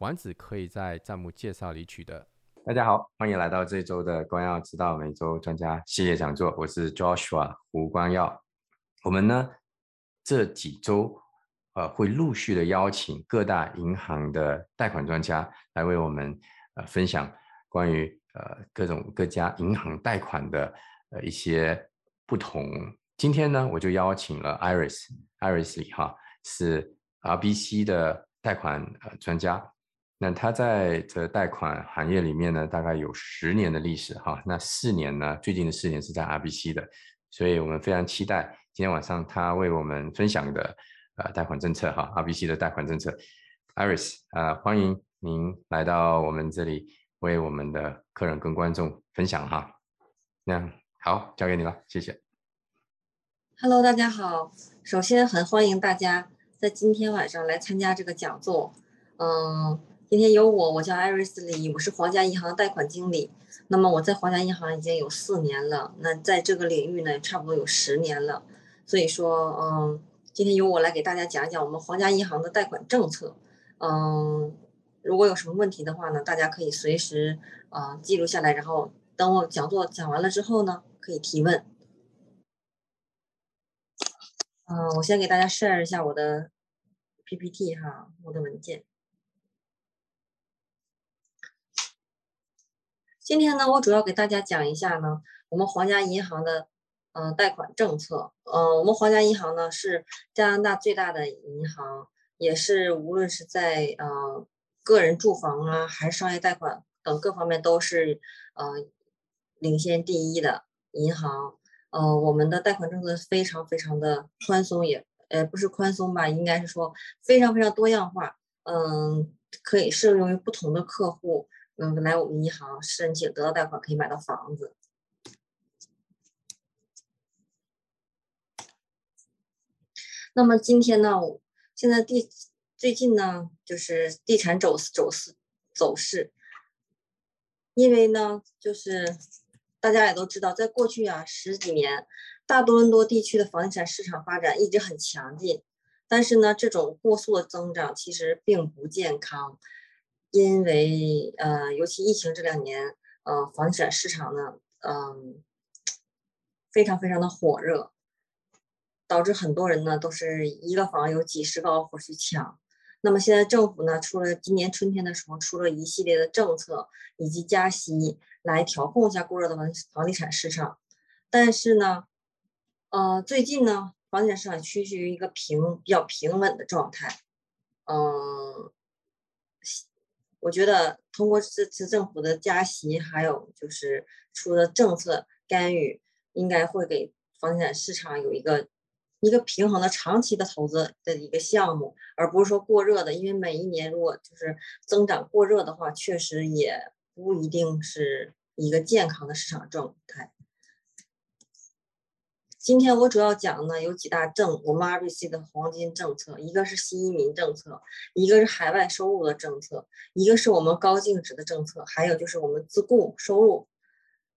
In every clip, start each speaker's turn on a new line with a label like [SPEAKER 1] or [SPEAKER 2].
[SPEAKER 1] 丸子可以在弹幕介绍里取得。大家好，欢迎来到这周的光耀之道每周专家系列讲座，我是 Joshua 胡光耀。我们呢这几周呃会陆续的邀请各大银行的贷款专家来为我们呃分享关于呃各种各家银行贷款的呃一些不同。今天呢我就邀请了 Iris，Iris 里哈是 RBC 的贷款呃专家，那他在这贷款行业里面呢大概有十年的历史哈，那四年呢最近的四年是在 RBC 的，所以我们非常期待。今天晚上他为我们分享的呃贷款政策哈，RBC 的贷款政策，Iris 啊，欢迎您来到我们这里为我们的客人跟观众分享哈。那好，交给你了，谢谢。
[SPEAKER 2] Hello，大家好，首先很欢迎大家在今天晚上来参加这个讲座。嗯，今天有我，我叫 Iris 李，我是皇家银行贷款经理。那么我在皇家银行已经有四年了，那在这个领域呢，差不多有十年了。所以说，嗯，今天由我来给大家讲讲我们皇家银行的贷款政策。嗯，如果有什么问题的话呢，大家可以随时啊记录下来，然后等我讲座讲完了之后呢，可以提问。嗯，我先给大家 share 一下我的 PPT 哈，我的文件。今天呢，我主要给大家讲一下呢，我们皇家银行的。嗯，贷款政策，嗯，我们皇家银行呢是加拿大最大的银行，也是无论是在呃个人住房啊，还是商业贷款等各方面都是呃领先第一的银行。呃，我们的贷款政策非常非常的宽松，也呃不是宽松吧，应该是说非常非常多样化。嗯，可以适用于不同的客户，嗯，来我们银行申请得到贷款，可以买到房子。那么今天呢，现在地最近呢，就是地产走走势走势，因为呢，就是大家也都知道，在过去啊十几年，大多伦多地区的房地产市场发展一直很强劲，但是呢，这种过速的增长其实并不健康，因为呃，尤其疫情这两年，呃，房地产市场呢，嗯，非常非常的火热。导致很多人呢都是一个房有几十个 offer 去抢，那么现在政府呢出了今年春天的时候出了一系列的政策以及加息来调控一下过热的房房地产市场，但是呢，呃，最近呢房地产市场趋于于一个平比较平稳的状态，嗯，我觉得通过这次政府的加息还有就是出的政策干预，应该会给房地产市场有一个。一个平衡的长期的投资的一个项目，而不是说过热的。因为每一年如果就是增长过热的话，确实也不一定是一个健康的市场状态。今天我主要讲呢有几大政，我们 RBC 的黄金政策，一个是新移民政策，一个是海外收入的政策，一个是我们高净值的政策，还有就是我们自雇收入。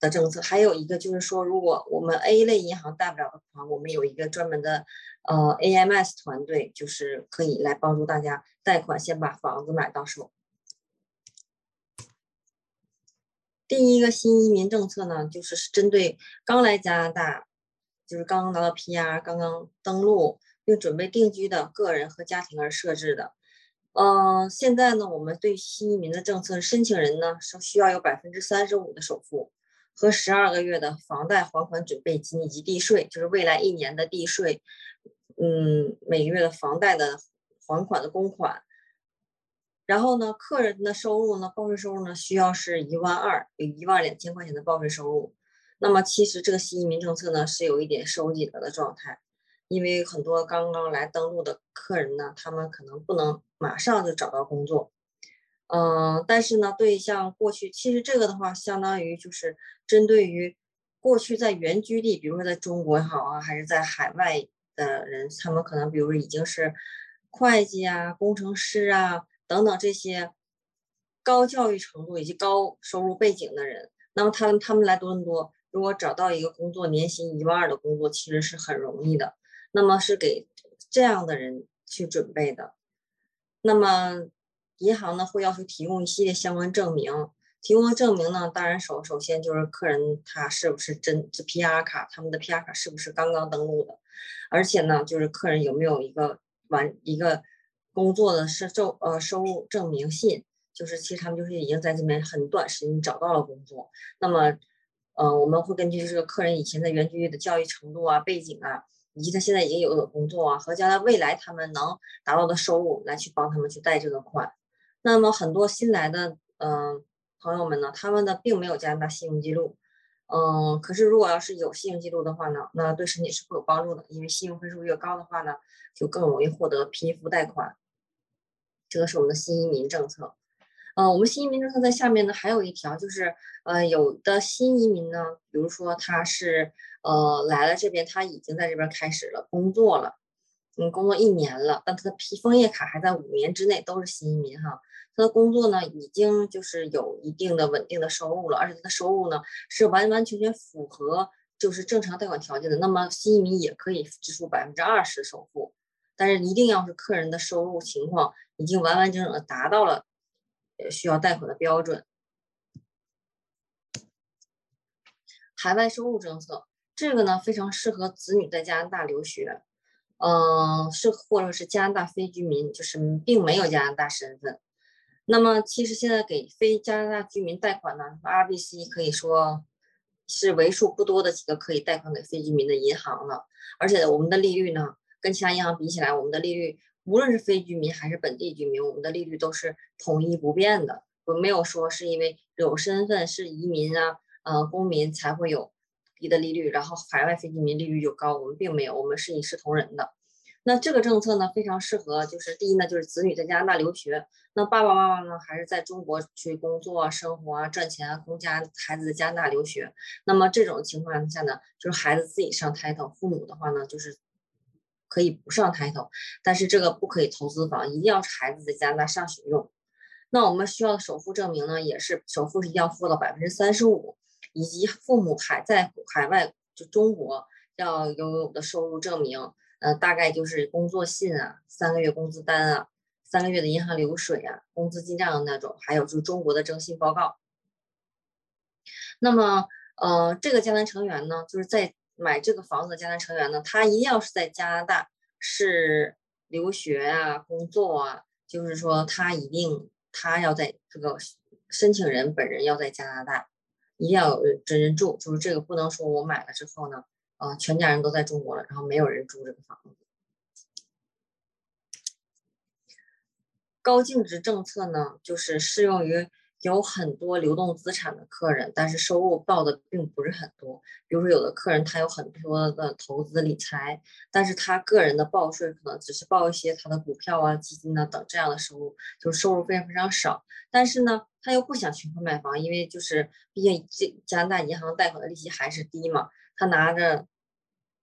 [SPEAKER 2] 的政策还有一个就是说，如果我们 A 类银行贷不了的款，我们有一个专门的呃 AMS 团队，就是可以来帮助大家贷款，先把房子买到手。第一个新移民政策呢，就是针对刚来加拿大，就是刚刚拿到 PR、刚刚登陆并准备定居的个人和家庭而设置的。嗯，现在呢，我们对新移民的政策，申请人呢是需要有百分之三十五的首付。和十二个月的房贷还款准备金以及地税，就是未来一年的地税，嗯，每个月的房贷的还款的公款。然后呢，客人的收入呢，报税收入呢，需要是一万二，有一万两千块钱的报税收入。那么其实这个新移民政策呢，是有一点收紧了的状态，因为很多刚刚来登陆的客人呢，他们可能不能马上就找到工作。嗯，但是呢，对像过去，其实这个的话，相当于就是针对于过去在原居地，比如说在中国也好啊，还是在海外的人，他们可能比如已经是会计啊、工程师啊等等这些高教育程度以及高收入背景的人，那么他们他们来多伦多，如果找到一个工作，年薪一万二的工作，其实是很容易的。那么是给这样的人去准备的。那么。银行呢会要求提供一系列相关证明，提供的证明呢，当然首首先就是客人他是不是真这 PR 卡，他们的 PR 卡是不是刚刚登录的，而且呢，就是客人有没有一个完一个工作的收收呃收入证明信，就是其实他们就是已经在这边很短时间找到了工作，那么，呃，我们会根据这个客人以前在原居地的教育程度啊、背景啊，以及他现在已经有的工作啊，和将来未来他们能达到的收入来去帮他们去贷这个款。那么很多新来的嗯朋友们呢，他们的并没有加拿大信用记录，嗯，可是如果要是有信用记录的话呢，那对申请是会有帮助的，因为信用分数越高的话呢，就更容易获得批复贷款。这个是我们的新移民政策，呃，我们新移民政策在下面呢还有一条就是，呃，有的新移民呢，比如说他是呃来了这边，他已经在这边开始了工作了，嗯，工作一年了，但他的批枫叶卡还在五年之内，都是新移民哈。他的工作呢，已经就是有一定的稳定的收入了，而且他的收入呢是完完全全符合就是正常贷款条件的。那么新移民也可以支付百分之二十首付，但是一定要是客人的收入情况已经完完整整的达到了也需要贷款的标准。海外收入政策这个呢非常适合子女在加拿大留学，嗯，是或者是加拿大非居民，就是并没有加拿大身份。那么，其实现在给非加拿大居民贷款呢，RBC 可以说是为数不多的几个可以贷款给非居民的银行了。而且我们的利率呢，跟其他银行比起来，我们的利率无论是非居民还是本地居民，我们的利率都是统一不变的。我没有说是因为有身份是移民啊，呃，公民才会有低的利率，然后海外非居民利率就高。我们并没有，我们是一视同仁的。那这个政策呢，非常适合，就是第一呢，就是子女在加拿大留学，那爸爸妈妈呢，还是在中国去工作、生活啊、赚钱啊，供家孩子在加拿大留学。那么这种情况下呢，就是孩子自己上 title，父母的话呢，就是可以不上 title，但是这个不可以投资房，一定要是孩子在加拿大上学用。那我们需要的首付证明呢，也是首付是一定要付到百分之三十五，以及父母还在海外，就中国要拥有的收入证明。呃，大概就是工作信啊，三个月工资单啊，三个月的银行流水啊，工资进账的那种，还有就是中国的征信报告。那么，呃，这个家庭成员呢，就是在买这个房子的家庭成员呢，他一定要是在加拿大是留学啊、工作啊，就是说他一定他要在这个申请人本人要在加拿大，一定要有真人住，就是这个不能说我买了之后呢。呃，全家人都在中国了，然后没有人住这个房子。高净值政策呢，就是适用于有很多流动资产的客人，但是收入报的并不是很多。比如说，有的客人他有很多的投资理财，但是他个人的报税可能只是报一些他的股票啊、基金啊等这样的收入，就是收入非常非常少。但是呢，他又不想全款买房，因为就是毕竟这加拿大银行贷款的利息还是低嘛。他拿着，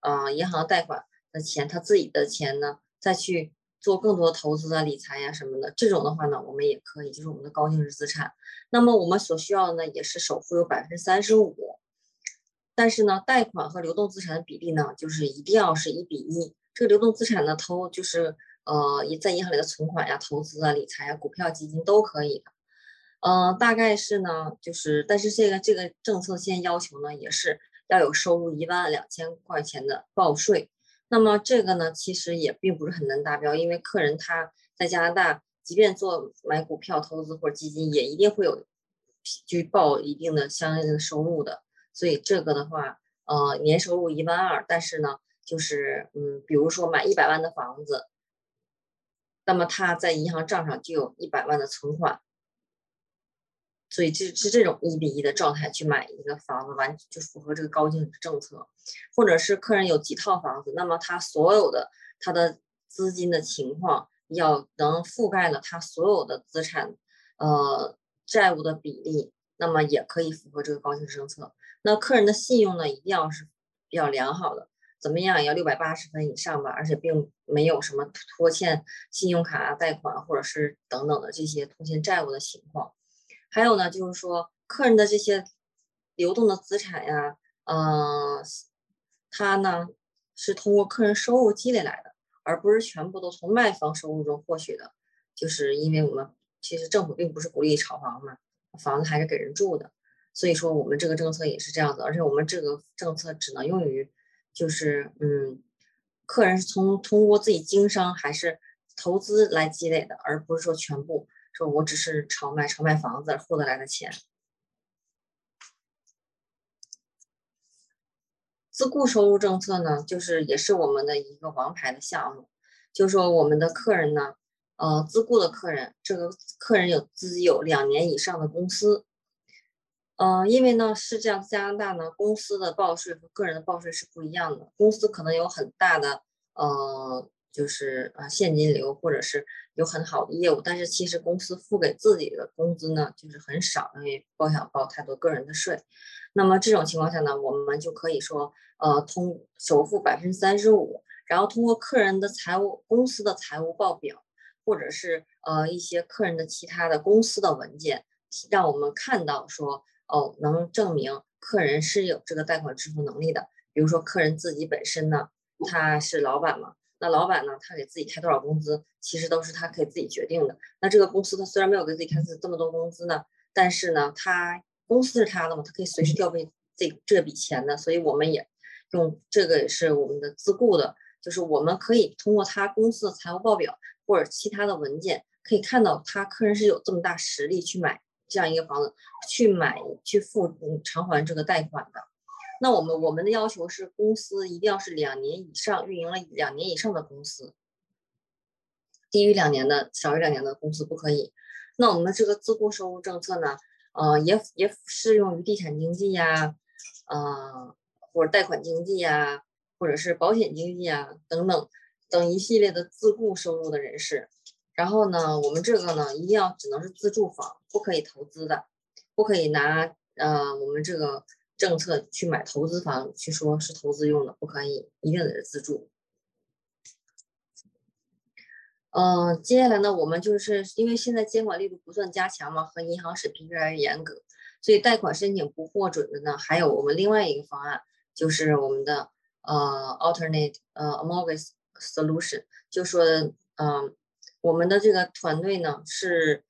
[SPEAKER 2] 啊，银行贷款的钱，他自己的钱呢，再去做更多投资啊、理财呀什么的，这种的话呢，我们也可以，就是我们的高净值资产。那么我们所需要的呢，也是首付有百分之三十五，但是呢，贷款和流动资产的比例呢，就是一定要是一比一。这个流动资产呢，投就是呃，在银行里的存款呀、投资啊、理财啊、股票、基金都可以的。呃，大概是呢，就是，但是这个这个政策现在要求呢，也是。要有收入一万两千块钱的报税，那么这个呢，其实也并不是很难达标，因为客人他在加拿大，即便做买股票投资或者基金，也一定会有去报一定的相应的收入的。所以这个的话，呃，年收入一万二，但是呢，就是嗯，比如说买一百万的房子，那么他在银行账上就有一百万的存款。所以这是这种一比一的状态去买一个房子，完就符合这个高净值政策，或者是客人有几套房子，那么他所有的他的资金的情况要能覆盖了他所有的资产呃债务的比例，那么也可以符合这个高净值政策。那客人的信用呢，一定要是比较良好的，怎么样也要六百八十分以上吧，而且并没有什么拖欠信用卡贷款或者是等等的这些拖欠债务的情况。还有呢，就是说客人的这些流动的资产呀，嗯，他呢是通过客人收入积累来的，而不是全部都从卖方收入中获取的。就是因为我们其实政府并不是鼓励炒房嘛，房子还是给人住的，所以说我们这个政策也是这样子，而且我们这个政策只能用于，就是嗯，客人是从通过自己经商还是投资来积累的，而不是说全部说我只是炒卖炒卖房子获得来的钱。自雇收入政策呢，就是也是我们的一个王牌的项目，就说我们的客人呢。呃，自雇的客人，这个客人有自己有两年以上的公司，呃，因为呢是这样，加拿大呢公司的报税和个人的报税是不一样的，公司可能有很大的呃，就是呃现金流或者是有很好的业务，但是其实公司付给自己的工资呢就是很少，因为不想报太多个人的税。那么这种情况下呢，我们就可以说，呃，通首付百分之三十五，然后通过客人的财务公司的财务报表。或者是呃一些客人的其他的公司的文件，让我们看到说哦，能证明客人是有这个贷款支付能力的。比如说客人自己本身呢，他是老板嘛，那老板呢，他给自己开多少工资，其实都是他可以自己决定的。那这个公司他虽然没有给自己开这么多工资呢，但是呢，他公司是他的嘛，他可以随时调配这这笔钱的。所以我们也用这个也是我们的自雇的，就是我们可以通过他公司的财务报表。或者其他的文件可以看到，他客人是有这么大实力去买这样一个房子，去买去付偿还这个贷款的。那我们我们的要求是，公司一定要是两年以上运营了两年以上的公司，低于两年的、少于两年的公司不可以。那我们这个自雇收入政策呢，呃，也也适用于地产经济呀，呃，或者贷款经济呀，或者是保险经济啊等等。等一系列的自雇收入的人士，然后呢，我们这个呢一定要只能是自住房，不可以投资的，不可以拿呃我们这个政策去买投资房，去说是投资用的，不可以，一定得是自住。嗯，接下来呢，我们就是因为现在监管力度不断加强嘛，和银行审批越来越严格，所以贷款申请不获准的呢，还有我们另外一个方案，就是我们的呃 alternate 呃 mortgage。solution 就说，嗯，我们的这个团队呢是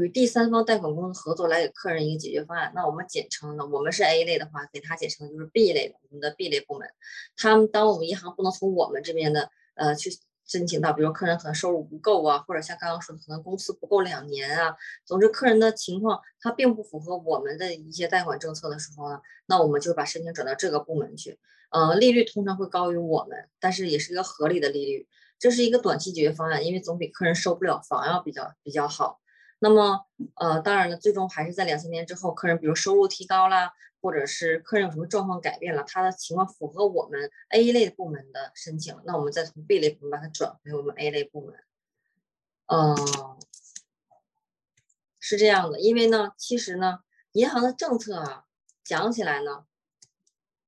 [SPEAKER 2] 与第三方贷款公司合作来给客人一个解决方案。那我们简称呢，我们是 A 类的话，给他简称就是 B 类，我们的 B 类部门。他们当我们银行不能从我们这边的呃去申请到，比如客人可能收入不够啊，或者像刚刚说的，可能公司不够两年啊，总之客人的情况他并不符合我们的一些贷款政策的时候呢，那我们就把申请转到这个部门去。呃，利率通常会高于我们，但是也是一个合理的利率。这是一个短期解决方案，因为总比客人收不了房要比较比较好。那么，呃，当然了，最终还是在两三年之后，客人比如收入提高了，或者是客人有什么状况改变了，他的情况符合我们 A 类部门的申请，那我们再从 B 类部门把它转回我们 A 类部门。嗯，是这样的，因为呢，其实呢，银行的政策啊，讲起来呢。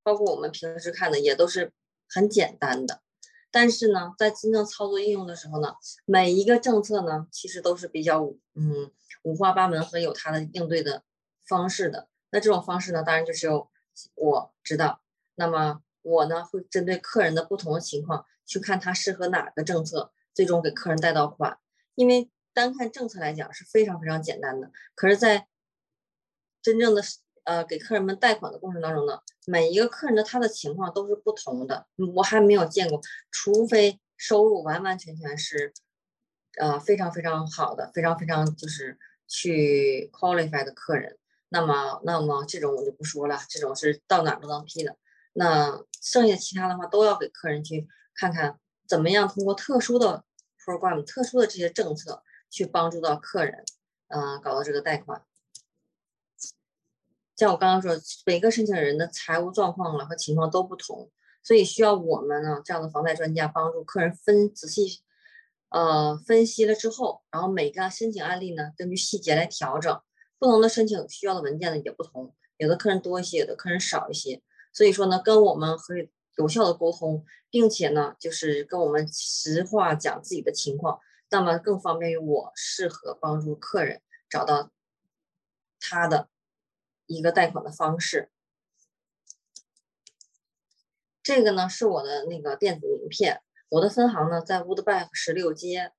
[SPEAKER 2] 包括我们平时看的也都是很简单的，但是呢，在真正操作应用的时候呢，每一个政策呢，其实都是比较嗯五花八门和有它的应对的方式的。那这种方式呢，当然就是有我知道。那么我呢，会针对客人的不同的情况去看他适合哪个政策，最终给客人贷到款。因为单看政策来讲是非常非常简单的，可是，在真正的。呃，给客人们贷款的过程当中呢，每一个客人的他的情况都是不同的，我还没有见过，除非收入完完全全是，呃，非常非常好的，非常非常就是去 qualify 的客人，那么那么这种我就不说了，这种是到哪都能批的。那剩下其他的话都要给客人去看看怎么样通过特殊的 program、特殊的这些政策去帮助到客人，嗯，搞到这个贷款。像我刚刚说，每个申请人的财务状况了和情况都不同，所以需要我们呢这样的房贷专家帮助客人分仔细呃分析了之后，然后每个申请案例呢，根据细节来调整，不同的申请需要的文件呢也不同，有的客人多一些，有的客人少一些，所以说呢，跟我们可以有效的沟通，并且呢，就是跟我们实话讲自己的情况，那么更方便于我适合帮助客人找到他的一个贷款的方式。这个呢是我的那个电子名片，我的分行呢在 Woodback 十六街，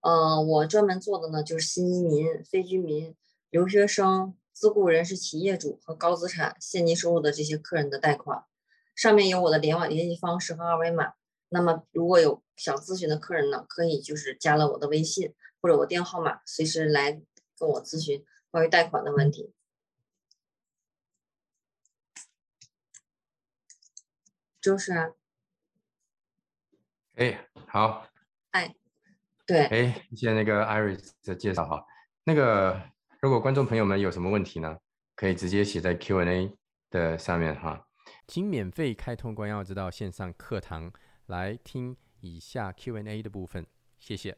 [SPEAKER 2] 呃，我专门做的呢就是新移民、非居民、留学生、自雇人士、企业主和高资产现金收入的这些客人的贷款，上面有我的联网联系方式和二维码。那么如果有想咨询的客人呢，可以就是加了我的微信或者我电话号码，随时来跟我咨询关于贷款的问题。就是啊，
[SPEAKER 1] 哎，好，
[SPEAKER 2] 哎，对，
[SPEAKER 1] 哎，谢谢那个 Iris 的介绍哈。那个，如果观众朋友们有什么问题呢，可以直接写在 Q&A 的上面哈。请免费开通关耀之道线上课堂来听以下 Q&A 的部分，谢谢。